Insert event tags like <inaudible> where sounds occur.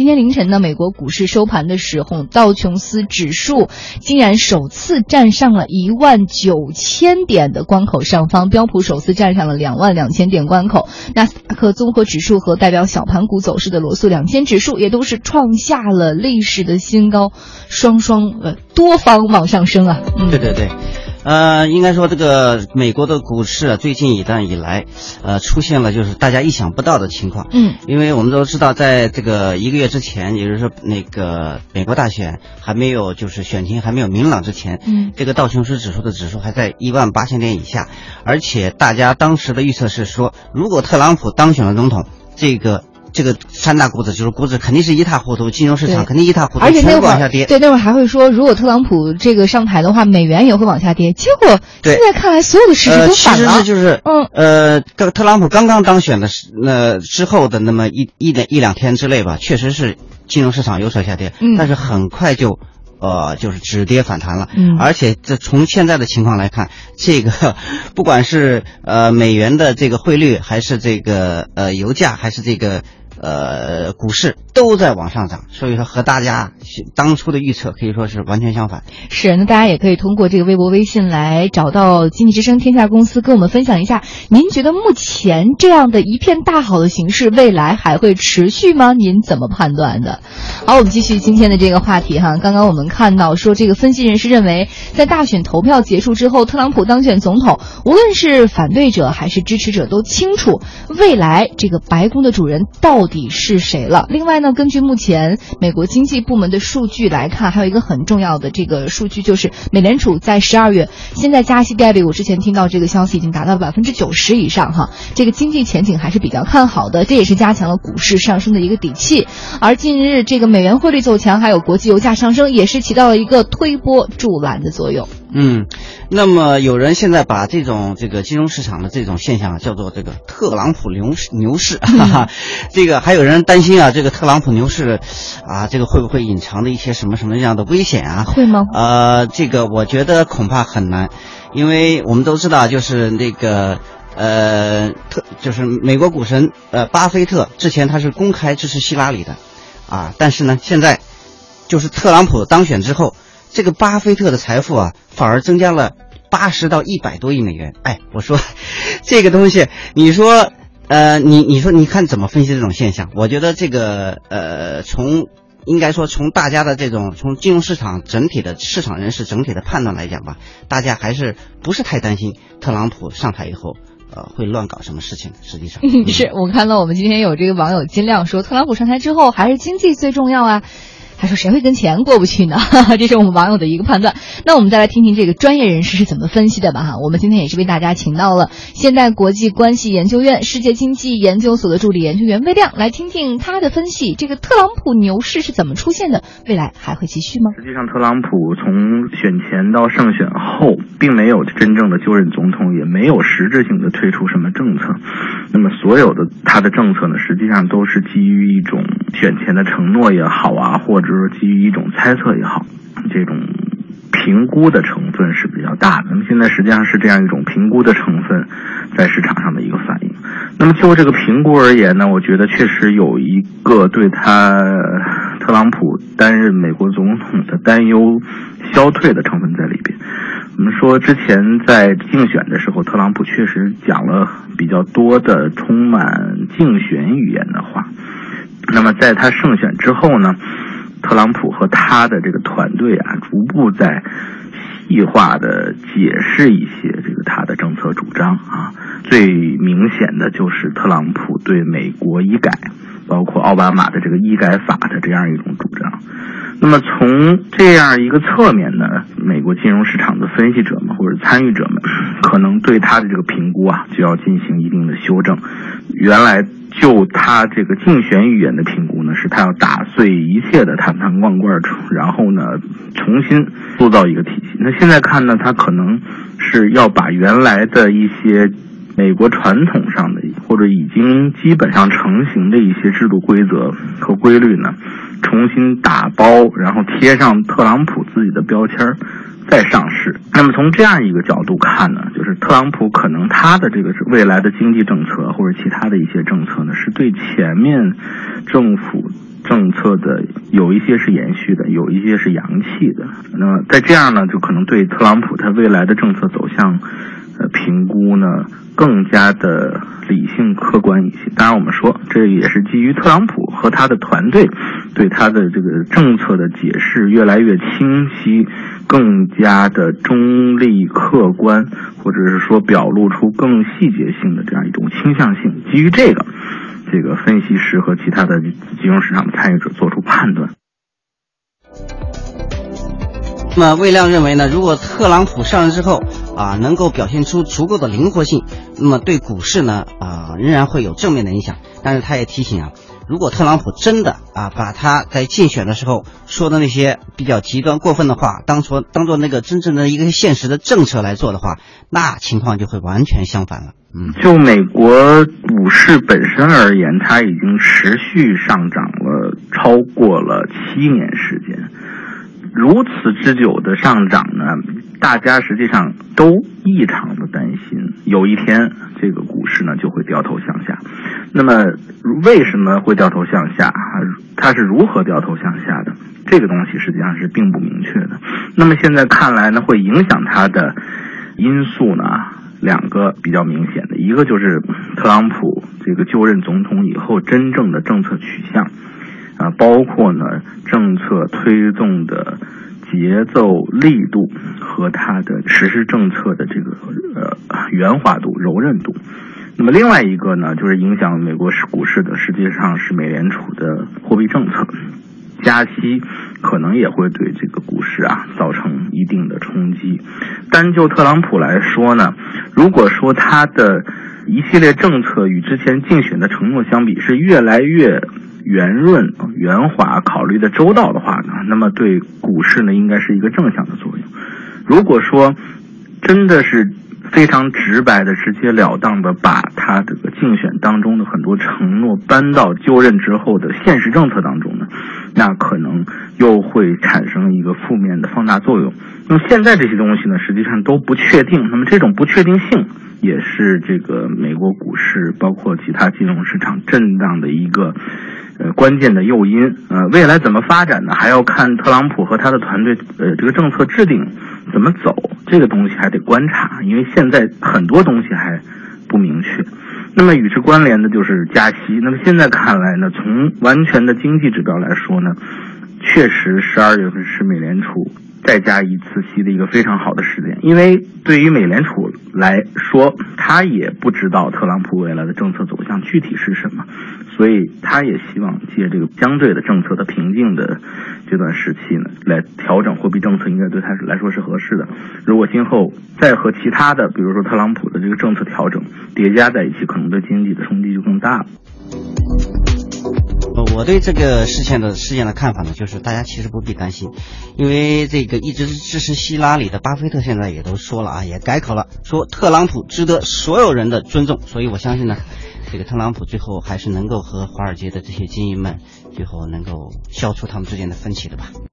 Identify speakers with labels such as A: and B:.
A: 今天凌晨呢，美国股市收盘的时候，道琼斯指数竟然首次站上了一万九千点的关口上方，标普首次站上了两万两千点关口，纳斯达克综合指数和代表小盘股走势的罗素两千指数也都是创下了历史的新高，双双呃多方往上升啊。
B: 嗯对对对。呃，应该说这个美国的股市啊，最近一段以来，呃，出现了就是大家意想不到的情况。
A: 嗯，
B: 因为我们都知道，在这个一个月之前，也就是说那个美国大选还没有就是选情还没有明朗之前，
A: 嗯，
B: 这个道琼斯指数的指数还在一万八千点以下，而且大家当时的预测是说，如果特朗普当选了总统，这个。这个三大股指就是股指肯定是一塌糊涂，金融市场肯定一塌糊涂，
A: 而且那
B: 往下跌。
A: 对，那会儿还会说，如果特朗普这个上台的话，美元也会往下跌。结果现在看来，所有的事实都反
B: 了。其实是就是，嗯，呃，特特朗普刚刚当选的时那之后的那么一一点一两天之内吧，确实是金融市场有所下跌，
A: 嗯，
B: 但是很快就。呃，就是止跌反弹了，
A: 嗯，
B: 而且这从现在的情况来看，这个 <laughs> 不管是呃美元的这个汇率，还是这个呃油价，还是这个。呃，股市都在往上涨，所以说和大家当初的预测可以说是完全相反。
A: 是，那大家也可以通过这个微博、微信来找到经济之声天下公司，跟我们分享一下，您觉得目前这样的一片大好的形势，未来还会持续吗？您怎么判断的？好，我们继续今天的这个话题哈。刚刚我们看到说，这个分析人士认为，在大选投票结束之后，特朗普当选总统，无论是反对者还是支持者都清楚，未来这个白宫的主人到。底是谁了？另外呢，根据目前美国经济部门的数据来看，还有一个很重要的这个数据，就是美联储在十二月现在加息概率，我之前听到这个消息已经达到百分之九十以上哈，这个经济前景还是比较看好的，这也是加强了股市上升的一个底气。而近日这个美元汇率走强，还有国际油价上升，也是起到了一个推波助澜的作用。
B: 嗯，那么有人现在把这种这个金融市场的这种现象叫做这个特朗普牛市牛市，哈 <laughs> 哈，这个还有人担心啊，这个特朗普牛市，啊，这个会不会隐藏的一些什么什么样的危险啊？
A: 会吗？
B: 呃，这个我觉得恐怕很难，因为我们都知道，就是那个呃特就是美国股神呃巴菲特之前他是公开支持希拉里的，啊，但是呢现在就是特朗普当选之后。这个巴菲特的财富啊，反而增加了八十到一百多亿美元。哎，我说，这个东西，你说，呃，你你说，你看怎么分析这种现象？我觉得这个，呃，从应该说从大家的这种从金融市场整体的市场人士整体的判断来讲吧，大家还是不是太担心特朗普上台以后，呃，会乱搞什么事情。实际上，<laughs>
A: 是我看到我们今天有这个网友金亮说，特朗普上台之后还是经济最重要啊。他说：“谁会跟钱过不去呢？” <laughs> 这是我们网友的一个判断。那我们再来听听这个专业人士是怎么分析的吧。哈，我们今天也是为大家请到了现代国际关系研究院世界经济研究所的助理研究员魏亮，来听听他的分析。这个特朗普牛市是怎么出现的？未来还会继续吗？
C: 实际上，特朗普从选前到胜选后，并没有真正的就任总统，也没有实质性的推出什么政策。那么，所有的他的政策呢，实际上都是基于一种选前的承诺也好啊，或者是基于一种猜测也好，这种评估的成分是比较大的。那么现在实际上是这样一种评估的成分，在市场上的一个反应。那么就这个评估而言呢，我觉得确实有一个对他特朗普担任美国总统的担忧消退的成分在里边。我们说之前在竞选的时候，特朗普确实讲了比较多的充满竞选语言的话。那么在他胜选之后呢，特朗普和他的这个团队啊，逐步在细化的解释一些这个他的政策主张啊。最明显的就是特朗普对美国医改，包括奥巴马的这个医改法的这样一种主张。那么从这样一个侧面呢，美国金融市场的分析者们或者参与者们，可能对他的这个评估啊，就要进行一定的修正。原来就他这个竞选语言的评估呢，是他要打碎一切的坛坛罐罐，然后呢重新塑造一个体系。那现在看呢，他可能是要把原来的一些美国传统上的或者已经基本上成型的一些制度规则和规律呢。重新打包，然后贴上特朗普自己的标签再上市。那么从这样一个角度看呢，就是特朗普可能他的这个未来的经济政策或者其他的一些政策呢，是对前面政府。政策的有一些是延续的，有一些是洋气的。那么在这样呢，就可能对特朗普他未来的政策走向，评估呢更加的理性客观一些。当然，我们说这也是基于特朗普和他的团队对他的这个政策的解释越来越清晰，更加的中立客观，或者是说表露出更细节性的这样一种倾向性。基于这个。这个分析师和其他的金融市场的参与者做出判断。
B: 那么魏亮认为呢，如果特朗普上任之后啊，能够表现出足够的灵活性，那么对股市呢啊仍然会有正面的影响。但是他也提醒啊。如果特朗普真的啊，把他在竞选的时候说的那些比较极端过分的话，当做当做那个真正的一个现实的政策来做的话，那情况就会完全相反了。
C: 嗯，就美国股市本身而言，它已经持续上涨了超过了七年时间。如此之久的上涨呢，大家实际上都异常的担心，有一天这个股市呢就会掉头向下。那么为什么会掉头向下？它是如何掉头向下的？这个东西实际上是并不明确的。那么现在看来呢，会影响它的因素呢，两个比较明显的，一个就是特朗普这个就任总统以后真正的政策取向。啊，包括呢，政策推动的节奏、力度和它的实施政策的这个呃圆滑度、柔韧度。那么另外一个呢，就是影响美国市股市的，实际上是美联储的货币政策，加息可能也会对这个股市啊造成一定的冲击。单就特朗普来说呢，如果说他的一系列政策与之前竞选的承诺相比，是越来越。圆润、圆滑，考虑的周到的话呢，那么对股市呢，应该是一个正向的作用。如果说真的是非常直白的、直截了当的把他这个竞选当中的很多承诺搬到就任之后的现实政策当中呢，那可能又会产生一个负面的放大作用。那么现在这些东西呢，实际上都不确定。那么这种不确定性也是这个美国股市包括其他金融市场震荡的一个。呃，关键的诱因，呃，未来怎么发展呢？还要看特朗普和他的团队，呃，这个政策制定怎么走，这个东西还得观察，因为现在很多东西还不明确。那么与之关联的就是加息。那么现在看来呢，从完全的经济指标来说呢，确实十二月份是美联储。再加一次息的一个非常好的时间，因为对于美联储来说，他也不知道特朗普未来的政策走向具体是什么，所以他也希望借这个相对的政策的平静的这段时期呢，来调整货币政策，应该对他来说是合适的。如果今后再和其他的，比如说特朗普的这个政策调整叠加在一起，可能对经济的冲击就更大了。
B: 我对这个事件的事件的看法呢，就是大家其实不必担心，因为这个一直支持希拉里的巴菲特现在也都说了啊，也改口了，说特朗普值得所有人的尊重，所以我相信呢，这个特朗普最后还是能够和华尔街的这些精英们最后能够消除他们之间的分歧的吧。